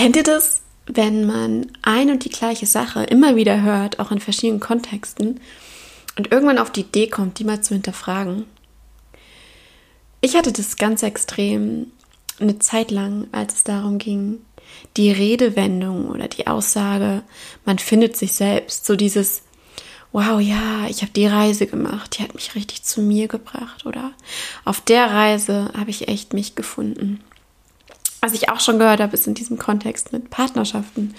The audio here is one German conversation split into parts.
Kennt ihr das, wenn man ein und die gleiche Sache immer wieder hört, auch in verschiedenen Kontexten, und irgendwann auf die Idee kommt, die mal zu hinterfragen? Ich hatte das ganz extrem eine Zeit lang, als es darum ging, die Redewendung oder die Aussage, man findet sich selbst, so dieses, wow, ja, ich habe die Reise gemacht, die hat mich richtig zu mir gebracht oder auf der Reise habe ich echt mich gefunden. Was ich auch schon gehört habe, ist in diesem Kontext mit Partnerschaften.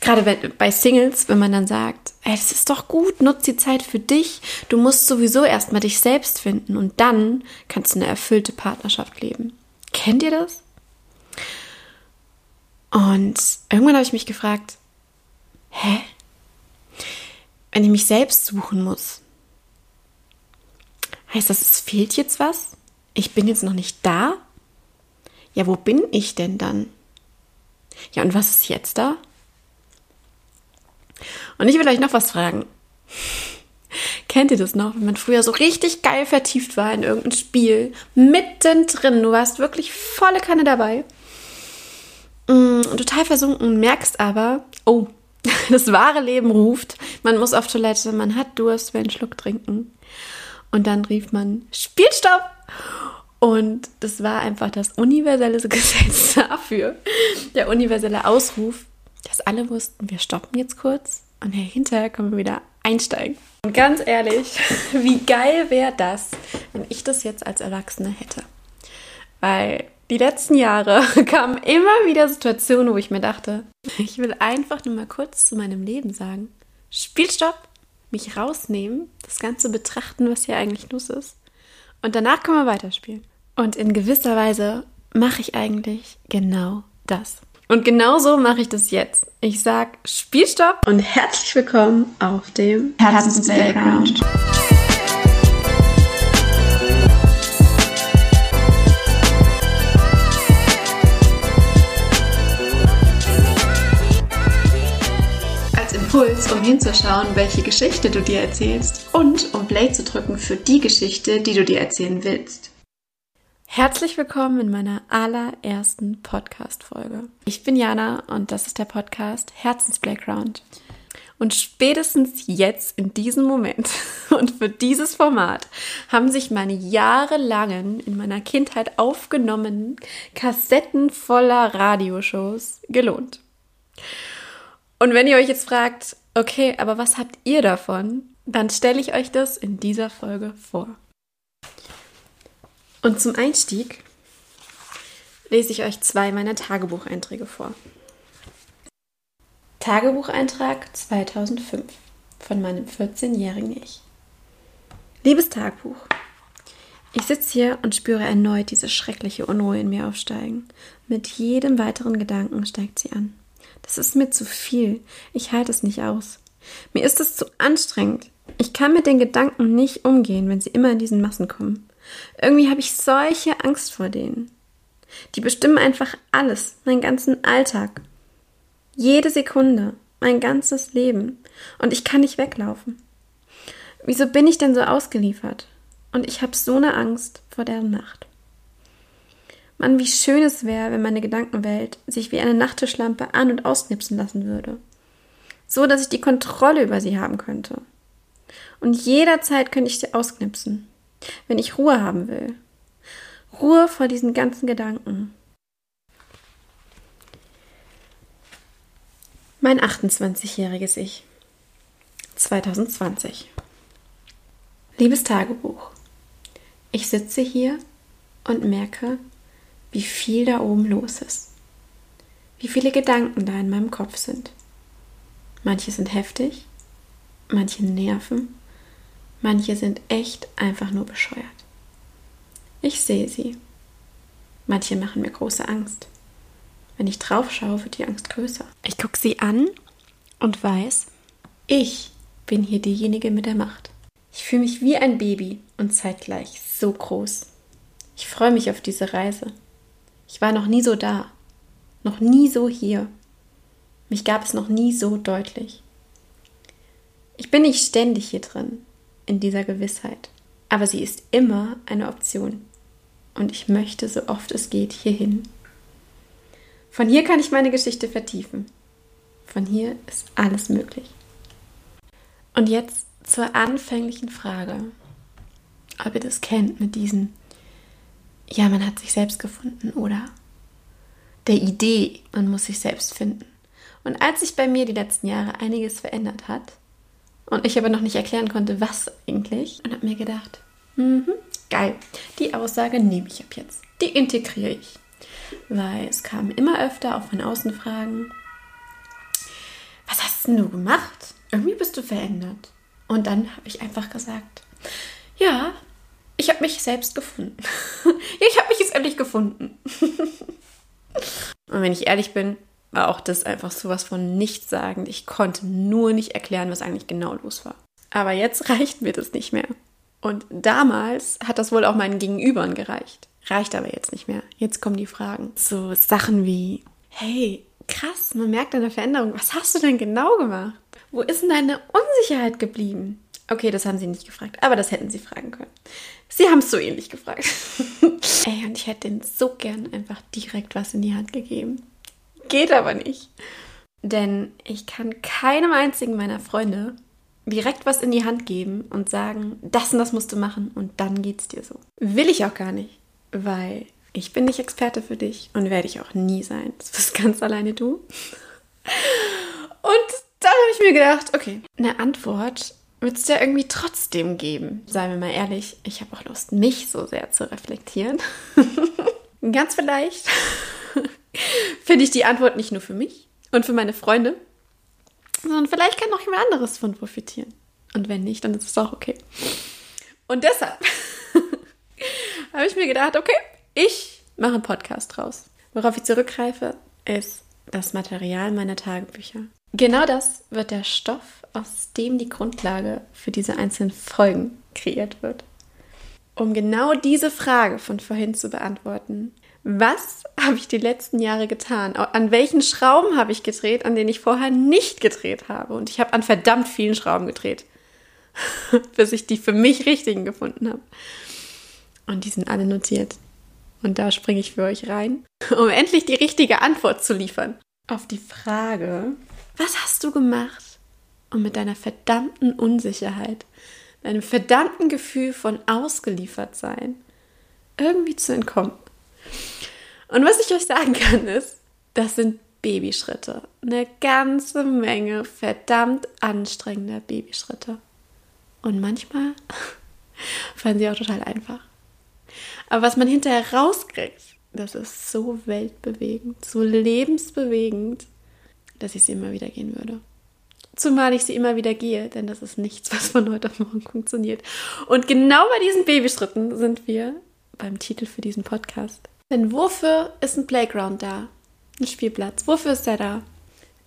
Gerade bei Singles, wenn man dann sagt, das ist doch gut, nutz die Zeit für dich. Du musst sowieso erstmal dich selbst finden und dann kannst du eine erfüllte Partnerschaft leben. Kennt ihr das? Und irgendwann habe ich mich gefragt, hä? Wenn ich mich selbst suchen muss, heißt das, es fehlt jetzt was? Ich bin jetzt noch nicht da? Ja, wo bin ich denn dann? Ja, und was ist jetzt da? Und ich will euch noch was fragen. Kennt ihr das noch, wenn man früher so richtig geil vertieft war in irgendein Spiel, mittendrin, du warst wirklich volle Kanne dabei, mm, total versunken, merkst aber, oh, das wahre Leben ruft, man muss auf Toilette, man hat Durst, will einen Schluck trinken. Und dann rief man, Spielstopp! Und das war einfach das universelle Gesetz dafür, der universelle Ausruf, dass alle wussten, wir stoppen jetzt kurz und hinterher können wir wieder einsteigen. Und ganz ehrlich, wie geil wäre das, wenn ich das jetzt als Erwachsene hätte? Weil die letzten Jahre kamen immer wieder Situationen, wo ich mir dachte, ich will einfach nur mal kurz zu meinem Leben sagen, Spielstopp, mich rausnehmen, das Ganze betrachten, was hier eigentlich los ist. Und danach können wir weiterspielen. Und in gewisser Weise mache ich eigentlich genau das. Und genau so mache ich das jetzt. Ich sag Spielstopp und herzlich willkommen auf dem Herzens Playground. Als Impuls, um hinzuschauen, welche Geschichte du dir erzählst und um Play zu drücken für die Geschichte, die du dir erzählen willst. Herzlich willkommen in meiner allerersten Podcast-Folge. Ich bin Jana und das ist der Podcast Herzensplayground. Und spätestens jetzt, in diesem Moment und für dieses Format, haben sich meine jahrelangen, in meiner Kindheit aufgenommenen Kassetten voller Radioshows gelohnt. Und wenn ihr euch jetzt fragt, okay, aber was habt ihr davon? Dann stelle ich euch das in dieser Folge vor. Und zum Einstieg lese ich euch zwei meiner Tagebucheinträge vor. Tagebucheintrag 2005 von meinem 14-jährigen Ich. Liebes Tagebuch, ich sitze hier und spüre erneut diese schreckliche Unruhe in mir aufsteigen. Mit jedem weiteren Gedanken steigt sie an. Das ist mir zu viel. Ich halte es nicht aus. Mir ist es zu anstrengend. Ich kann mit den Gedanken nicht umgehen, wenn sie immer in diesen Massen kommen. Irgendwie habe ich solche Angst vor denen. Die bestimmen einfach alles, meinen ganzen Alltag. Jede Sekunde, mein ganzes Leben. Und ich kann nicht weglaufen. Wieso bin ich denn so ausgeliefert? Und ich habe so eine Angst vor der Nacht. Mann, wie schön es wäre, wenn meine Gedankenwelt sich wie eine Nachttischlampe an- und ausknipsen lassen würde. So, dass ich die Kontrolle über sie haben könnte. Und jederzeit könnte ich sie ausknipsen wenn ich Ruhe haben will. Ruhe vor diesen ganzen Gedanken. Mein 28-jähriges Ich. 2020. Liebes Tagebuch. Ich sitze hier und merke, wie viel da oben los ist. Wie viele Gedanken da in meinem Kopf sind. Manche sind heftig, manche nerven Manche sind echt einfach nur bescheuert. Ich sehe sie. Manche machen mir große Angst. Wenn ich drauf schaue, wird die Angst größer. Ich gucke sie an und weiß, ich bin hier diejenige mit der Macht. Ich fühle mich wie ein Baby und zeitgleich so groß. Ich freue mich auf diese Reise. Ich war noch nie so da, noch nie so hier. Mich gab es noch nie so deutlich. Ich bin nicht ständig hier drin, in dieser Gewissheit. Aber sie ist immer eine Option. Und ich möchte so oft es geht hierhin. Von hier kann ich meine Geschichte vertiefen. Von hier ist alles möglich. Und jetzt zur anfänglichen Frage, ob ihr das kennt mit diesen, ja, man hat sich selbst gefunden oder der Idee, man muss sich selbst finden. Und als sich bei mir die letzten Jahre einiges verändert hat und ich aber noch nicht erklären konnte, was eigentlich, und habe mir gedacht, mhm, geil, die Aussage nehme ich ab jetzt. Die integriere ich. Weil es kamen immer öfter auch von außen Fragen, was hast denn du gemacht? Irgendwie bist du verändert. Und dann habe ich einfach gesagt, ja, ich habe mich selbst gefunden. ich habe mich jetzt endlich gefunden. Und wenn ich ehrlich bin, war auch das einfach sowas von nichtssagend. Ich konnte nur nicht erklären, was eigentlich genau los war. Aber jetzt reicht mir das nicht mehr. Und damals hat das wohl auch meinen Gegenübern gereicht. Reicht aber jetzt nicht mehr. Jetzt kommen die Fragen. So Sachen wie, hey, krass, man merkt eine Veränderung. Was hast du denn genau gemacht? Wo ist denn deine Unsicherheit geblieben? Okay, das haben sie nicht gefragt, aber das hätten sie fragen können. Sie haben es so ähnlich gefragt. Ey, und ich hätte ihnen so gern einfach direkt was in die Hand gegeben. Geht aber nicht. Denn ich kann keinem einzigen meiner Freunde direkt was in die Hand geben und sagen, das und das musst du machen und dann geht's dir so. Will ich auch gar nicht, weil ich bin nicht Experte für dich und werde ich auch nie sein. Das bist ganz alleine du. Und dann habe ich mir gedacht, okay, eine Antwort wird es ja irgendwie trotzdem geben. Seien wir mal ehrlich, ich habe auch Lust, mich so sehr zu reflektieren. Ganz vielleicht finde ich die Antwort nicht nur für mich und für meine Freunde, sondern vielleicht kann noch jemand anderes von profitieren. Und wenn nicht, dann ist es auch okay. Und deshalb habe ich mir gedacht, okay, ich mache einen Podcast draus. Worauf ich zurückgreife, ist das Material meiner Tagebücher. Genau das wird der Stoff, aus dem die Grundlage für diese einzelnen Folgen kreiert wird. Um genau diese Frage von vorhin zu beantworten, was habe ich die letzten Jahre getan? An welchen Schrauben habe ich gedreht, an denen ich vorher nicht gedreht habe? Und ich habe an verdammt vielen Schrauben gedreht, bis ich die für mich richtigen gefunden habe. Und die sind alle notiert. Und da springe ich für euch rein, um endlich die richtige Antwort zu liefern. Auf die Frage, was hast du gemacht, um mit deiner verdammten Unsicherheit, deinem verdammten Gefühl von ausgeliefert sein, irgendwie zu entkommen? Und was ich euch sagen kann, ist, das sind Babyschritte. Eine ganze Menge verdammt anstrengender Babyschritte. Und manchmal fallen sie auch total einfach. Aber was man hinterher rauskriegt, das ist so weltbewegend, so lebensbewegend, dass ich sie immer wieder gehen würde. Zumal ich sie immer wieder gehe, denn das ist nichts, was von heute auf morgen funktioniert. Und genau bei diesen Babyschritten sind wir beim Titel für diesen Podcast. Denn wofür ist ein Playground da? Ein Spielplatz. Wofür ist der da?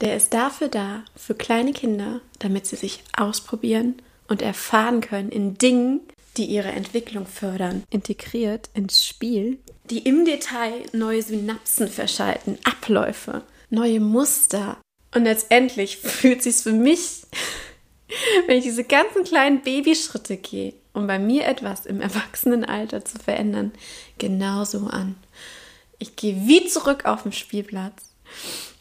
Der ist dafür da, für kleine Kinder, damit sie sich ausprobieren und erfahren können in Dingen, die ihre Entwicklung fördern. Integriert ins Spiel, die im Detail neue Synapsen verschalten, Abläufe, neue Muster. Und letztendlich fühlt sich für mich, wenn ich diese ganzen kleinen Babyschritte gehe, um bei mir etwas im Erwachsenenalter zu verändern, genauso an. Ich gehe wie zurück auf den Spielplatz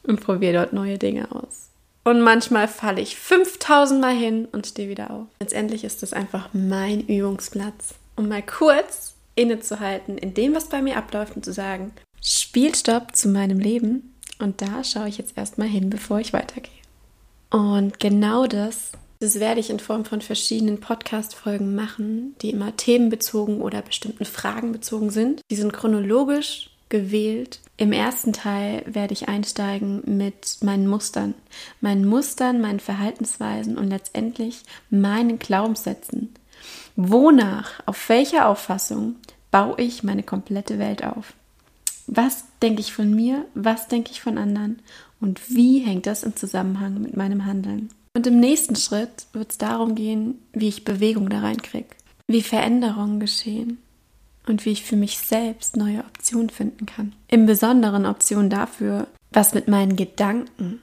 und probiere dort neue Dinge aus. Und manchmal falle ich 5000 Mal hin und stehe wieder auf. Letztendlich ist das einfach mein Übungsplatz, um mal kurz innezuhalten in dem, was bei mir abläuft und zu sagen, Spielstopp zu meinem Leben. Und da schaue ich jetzt erstmal hin, bevor ich weitergehe. Und genau das das werde ich in Form von verschiedenen Podcast-Folgen machen, die immer themenbezogen oder bestimmten Fragen bezogen sind. Die sind chronologisch gewählt. Im ersten Teil werde ich einsteigen mit meinen Mustern, meinen Mustern, meinen Verhaltensweisen und letztendlich meinen Glaubenssätzen. Wonach, auf welcher Auffassung baue ich meine komplette Welt auf? Was denke ich von mir? Was denke ich von anderen? Und wie hängt das im Zusammenhang mit meinem Handeln? Und im nächsten Schritt wird es darum gehen, wie ich Bewegung da reinkriege, wie Veränderungen geschehen und wie ich für mich selbst neue Optionen finden kann. Im Besonderen Optionen dafür, was mit meinen Gedanken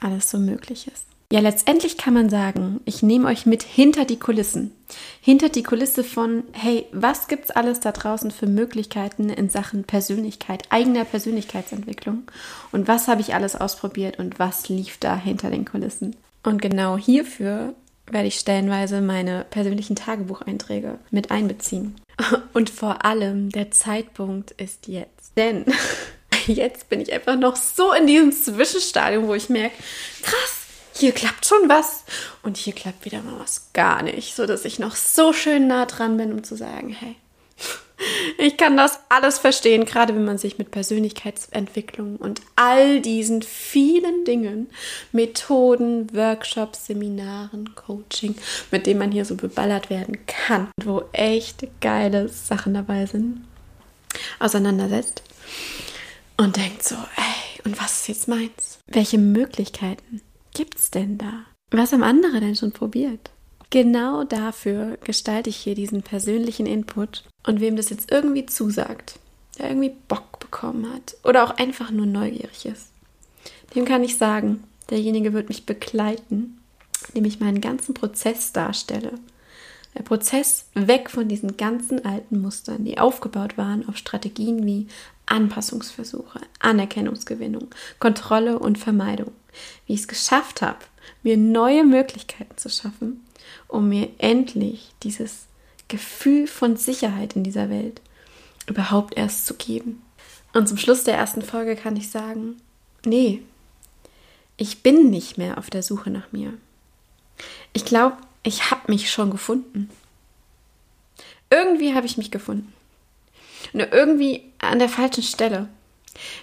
alles so möglich ist. Ja, letztendlich kann man sagen, ich nehme euch mit hinter die Kulissen. Hinter die Kulisse von, hey, was gibt's alles da draußen für Möglichkeiten in Sachen Persönlichkeit, eigener Persönlichkeitsentwicklung? Und was habe ich alles ausprobiert und was lief da hinter den Kulissen? Und genau hierfür werde ich stellenweise meine persönlichen Tagebucheinträge mit einbeziehen. Und vor allem der Zeitpunkt ist jetzt. Denn jetzt bin ich einfach noch so in diesem Zwischenstadium, wo ich merke, krass, hier klappt schon was und hier klappt wieder mal was gar nicht, so dass ich noch so schön nah dran bin, um zu sagen, hey, ich kann das alles verstehen, gerade wenn man sich mit Persönlichkeitsentwicklung und all diesen vielen Dingen, Methoden, Workshops, Seminaren, Coaching, mit denen man hier so beballert werden kann, wo echt geile Sachen dabei sind, auseinandersetzt und denkt so, ey, und was ist jetzt meins? Welche Möglichkeiten? gibt's denn da? Was haben andere denn schon probiert? Genau dafür gestalte ich hier diesen persönlichen Input und wem das jetzt irgendwie zusagt, der irgendwie Bock bekommen hat oder auch einfach nur neugierig ist, dem kann ich sagen, derjenige wird mich begleiten, indem ich meinen ganzen Prozess darstelle. Der Prozess weg von diesen ganzen alten Mustern, die aufgebaut waren auf Strategien wie Anpassungsversuche, Anerkennungsgewinnung, Kontrolle und Vermeidung wie ich es geschafft habe, mir neue Möglichkeiten zu schaffen, um mir endlich dieses Gefühl von Sicherheit in dieser Welt überhaupt erst zu geben. Und zum Schluss der ersten Folge kann ich sagen, nee, ich bin nicht mehr auf der Suche nach mir. Ich glaube, ich habe mich schon gefunden. Irgendwie habe ich mich gefunden. Nur irgendwie an der falschen Stelle.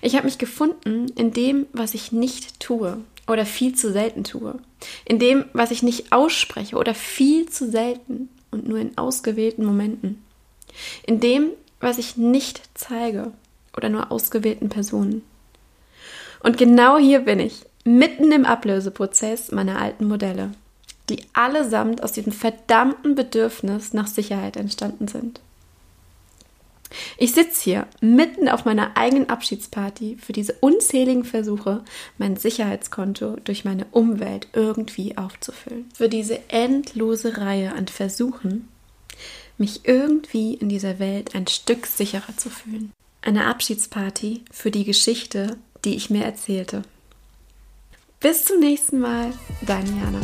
Ich habe mich gefunden in dem, was ich nicht tue oder viel zu selten tue. In dem, was ich nicht ausspreche oder viel zu selten und nur in ausgewählten Momenten. In dem, was ich nicht zeige oder nur ausgewählten Personen. Und genau hier bin ich, mitten im Ablöseprozess meiner alten Modelle, die allesamt aus diesem verdammten Bedürfnis nach Sicherheit entstanden sind. Ich sitze hier mitten auf meiner eigenen Abschiedsparty für diese unzähligen Versuche, mein Sicherheitskonto durch meine Umwelt irgendwie aufzufüllen. Für diese endlose Reihe an Versuchen, mich irgendwie in dieser Welt ein Stück sicherer zu fühlen. Eine Abschiedsparty für die Geschichte, die ich mir erzählte. Bis zum nächsten Mal, deine Jana.